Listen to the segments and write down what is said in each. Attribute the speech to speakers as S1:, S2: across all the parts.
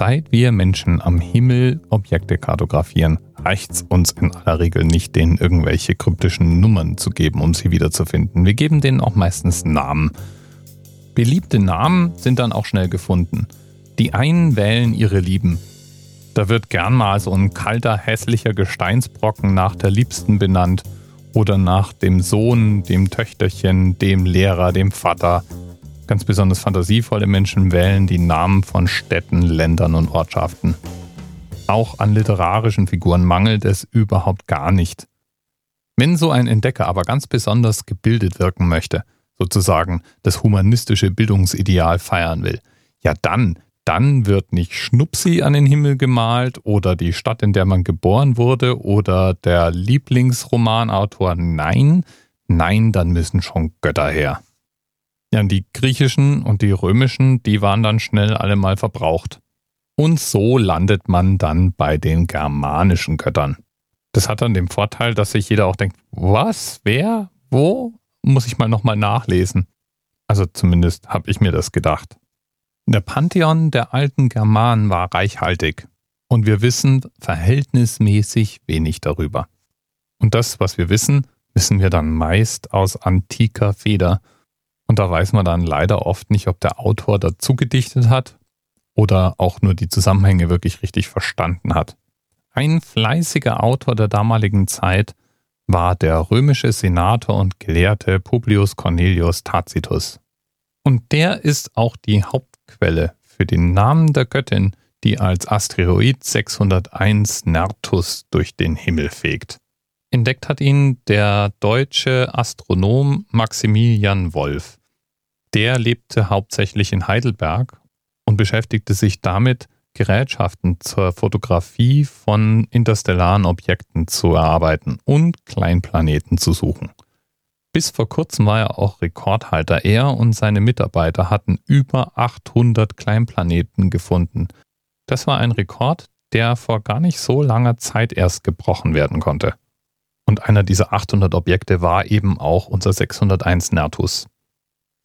S1: Seit wir Menschen am Himmel Objekte kartografieren, reicht es uns in aller Regel nicht, denen irgendwelche kryptischen Nummern zu geben, um sie wiederzufinden. Wir geben denen auch meistens Namen. Beliebte Namen sind dann auch schnell gefunden. Die einen wählen ihre Lieben. Da wird gern mal so ein kalter, hässlicher Gesteinsbrocken nach der Liebsten benannt oder nach dem Sohn, dem Töchterchen, dem Lehrer, dem Vater. Ganz besonders fantasievolle Menschen wählen die Namen von Städten, Ländern und Ortschaften. Auch an literarischen Figuren mangelt es überhaupt gar nicht. Wenn so ein Entdecker aber ganz besonders gebildet wirken möchte, sozusagen das humanistische Bildungsideal feiern will, ja dann, dann wird nicht Schnupsi an den Himmel gemalt oder die Stadt, in der man geboren wurde oder der Lieblingsromanautor. Nein, nein, dann müssen schon Götter her. Ja, die griechischen und die römischen, die waren dann schnell alle mal verbraucht. Und so landet man dann bei den germanischen Göttern. Das hat dann den Vorteil, dass sich jeder auch denkt, was, wer, wo, muss ich mal nochmal nachlesen. Also zumindest habe ich mir das gedacht. Der Pantheon der alten Germanen war reichhaltig und wir wissen verhältnismäßig wenig darüber. Und das, was wir wissen, wissen wir dann meist aus antiker Feder und da weiß man dann leider oft nicht, ob der Autor dazu gedichtet hat oder auch nur die Zusammenhänge wirklich richtig verstanden hat. Ein fleißiger Autor der damaligen Zeit war der römische Senator und Gelehrte Publius Cornelius Tacitus. Und der ist auch die Hauptquelle für den Namen der Göttin, die als Asteroid 601 Nertus durch den Himmel fegt. Entdeckt hat ihn der deutsche Astronom Maximilian Wolf. Der lebte hauptsächlich in Heidelberg und beschäftigte sich damit, Gerätschaften zur Fotografie von interstellaren Objekten zu erarbeiten und Kleinplaneten zu suchen. Bis vor kurzem war er auch Rekordhalter. Er und seine Mitarbeiter hatten über 800 Kleinplaneten gefunden. Das war ein Rekord, der vor gar nicht so langer Zeit erst gebrochen werden konnte. Und einer dieser 800 Objekte war eben auch unser 601 Nertus.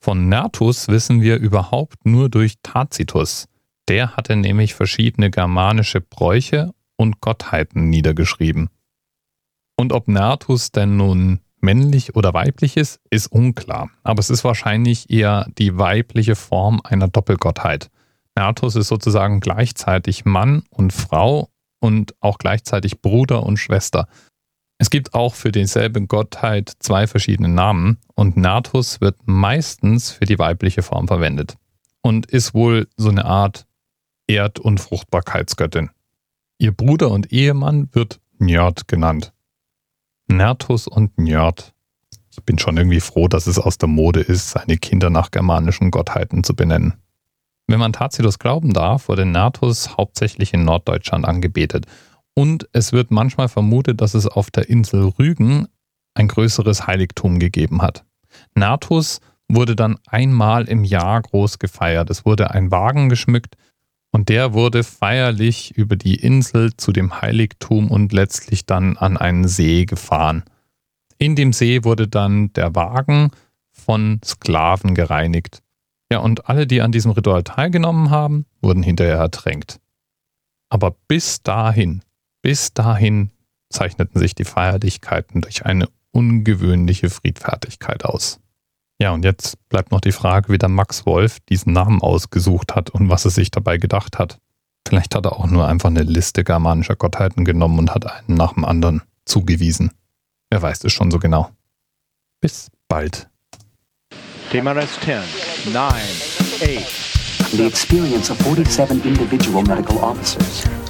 S1: Von Nertus wissen wir überhaupt nur durch Tacitus. Der hatte nämlich verschiedene germanische Bräuche und Gottheiten niedergeschrieben. Und ob Nertus denn nun männlich oder weiblich ist, ist unklar. Aber es ist wahrscheinlich eher die weibliche Form einer Doppelgottheit. Nertus ist sozusagen gleichzeitig Mann und Frau und auch gleichzeitig Bruder und Schwester. Es gibt auch für dieselbe Gottheit zwei verschiedene Namen und Natus wird meistens für die weibliche Form verwendet und ist wohl so eine Art Erd- und Fruchtbarkeitsgöttin. Ihr Bruder und Ehemann wird Njörd genannt. Nertus und Njörd. Ich bin schon irgendwie froh, dass es aus der Mode ist, seine Kinder nach germanischen Gottheiten zu benennen. Wenn man Tacitus glauben darf, wurde Nertus hauptsächlich in Norddeutschland angebetet und es wird manchmal vermutet, dass es auf der Insel Rügen ein größeres Heiligtum gegeben hat. Natus wurde dann einmal im Jahr groß gefeiert. Es wurde ein Wagen geschmückt und der wurde feierlich über die Insel zu dem Heiligtum und letztlich dann an einen See gefahren. In dem See wurde dann der Wagen von Sklaven gereinigt. Ja, und alle, die an diesem Ritual teilgenommen haben, wurden hinterher ertränkt. Aber bis dahin bis dahin zeichneten sich die Feierlichkeiten durch eine ungewöhnliche Friedfertigkeit aus. Ja, und jetzt bleibt noch die Frage, wie der Max Wolf diesen Namen ausgesucht hat und was er sich dabei gedacht hat. Vielleicht hat er auch nur einfach eine Liste germanischer Gottheiten genommen und hat einen nach dem anderen zugewiesen. Wer weiß es schon so genau. Bis bald.
S2: TMRS 10, 9, 8.
S3: The experience of 47 individual medical officers